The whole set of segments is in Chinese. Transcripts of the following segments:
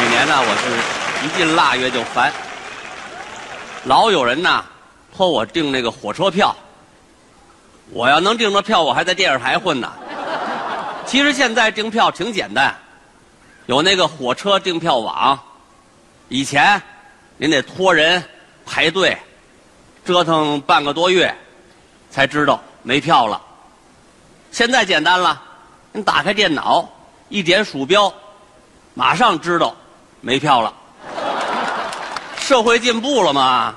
每年呢，我是一进腊月就烦，老有人呐托我订那个火车票。我要能订着票，我还在电视台混呢。其实现在订票挺简单，有那个火车订票网。以前您得托人排队，折腾半个多月，才知道没票了。现在简单了，你打开电脑，一点鼠标，马上知道没票了。社会进步了嘛？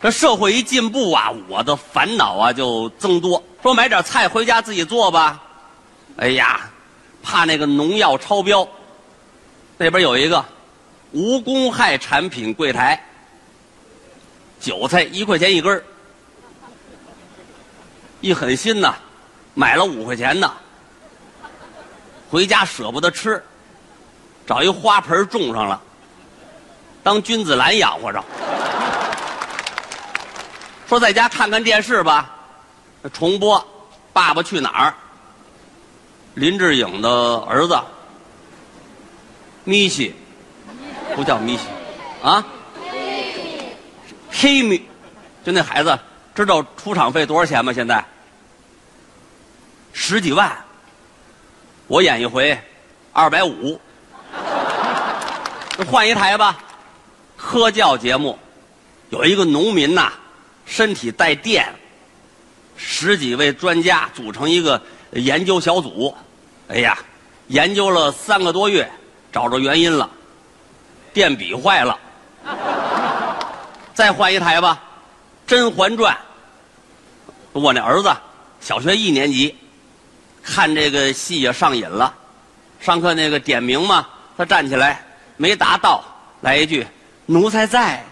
这社会一进步啊，我的烦恼啊就增多。说买点菜回家自己做吧，哎呀，怕那个农药超标。那边有一个无公害产品柜台，韭菜一块钱一根儿，一狠心呐，买了五块钱的，回家舍不得吃，找一花盆种上了，当君子兰养活着。说在家看看电视吧，重播《爸爸去哪儿》。林志颖的儿子米西，不叫米西，啊，黑米，就那孩子，知道出场费多少钱吗？现在十几万，我演一回二百五，换一台吧。科教节目有一个农民呐。身体带电，十几位专家组成一个研究小组，哎呀，研究了三个多月，找着原因了，电笔坏了，再换一台吧，《甄嬛传》。我那儿子小学一年级，看这个戏也上瘾了，上课那个点名嘛，他站起来没达到，来一句“奴才在”。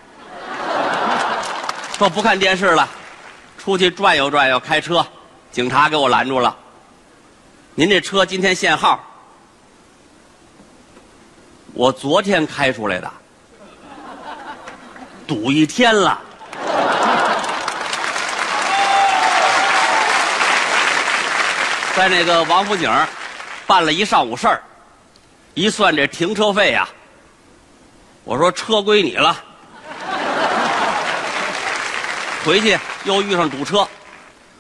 说不看电视了，出去转悠转悠，开车，警察给我拦住了。您这车今天限号，我昨天开出来的，堵一天了。在那个王府井办了一上午事儿，一算这停车费呀，我说车归你了。回去又遇上堵车，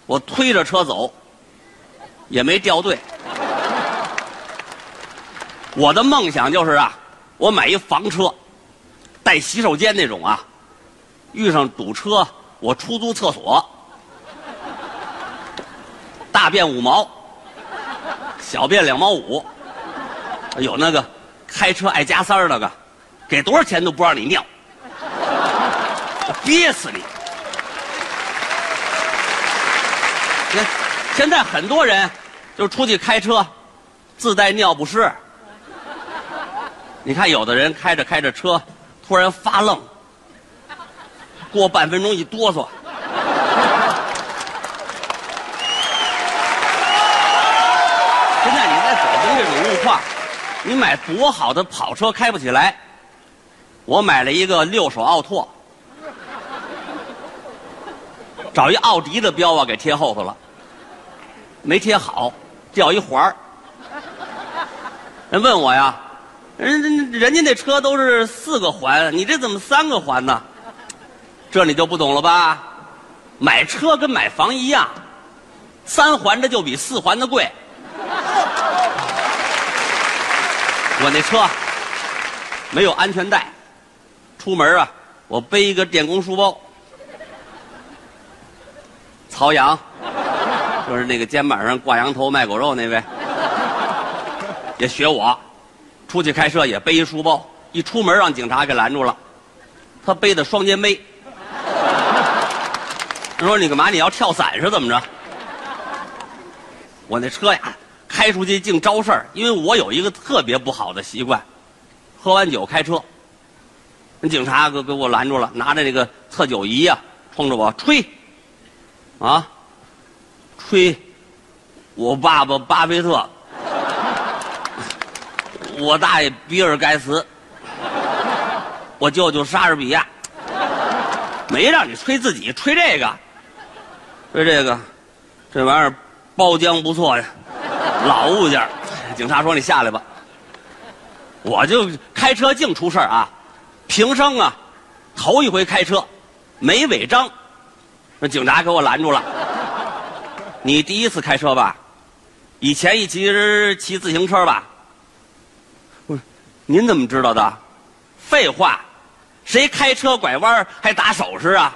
我推着车走，也没掉队。我的梦想就是啊，我买一房车，带洗手间那种啊。遇上堵车，我出租厕所，大便五毛，小便两毛五。有那个开车爱加塞儿那个，给多少钱都不让你尿，憋死你！看现在很多人就出去开车，自带尿不湿。你看，有的人开着开着车，突然发愣，过半分钟一哆嗦。现在你在北京这种路况，你买多好的跑车开不起来。我买了一个六手奥拓，找一奥迪的标啊给贴后头了。没贴好，掉一环儿。人问我呀，人人人家那车都是四个环，你这怎么三个环呢？这你就不懂了吧？买车跟买房一样，三环的就比四环的贵。我那车没有安全带，出门啊，我背一个电工书包，曹阳。就是那个肩膀上挂羊头卖狗肉那位，也学我，出去开车也背一书包，一出门让警察给拦住了。他背的双肩背，他 说：“你干嘛？你要跳伞是怎么着？”我那车呀，开出去净招事儿，因为我有一个特别不好的习惯，喝完酒开车。警察给给我拦住了，拿着那个测酒仪呀，冲着我吹，啊。吹，我爸爸巴菲特，我大爷比尔盖茨，我舅舅莎士比亚，没让你吹自己，吹这个，吹这个，这玩意儿包浆不错呀，老物件。警察说：“你下来吧。”我就开。开车净出事儿啊！平生啊，头一回开车，没违章，那警察给我拦住了。你第一次开车吧？以前一直骑自行车吧？不是，您怎么知道的？废话，谁开车拐弯还打手势啊？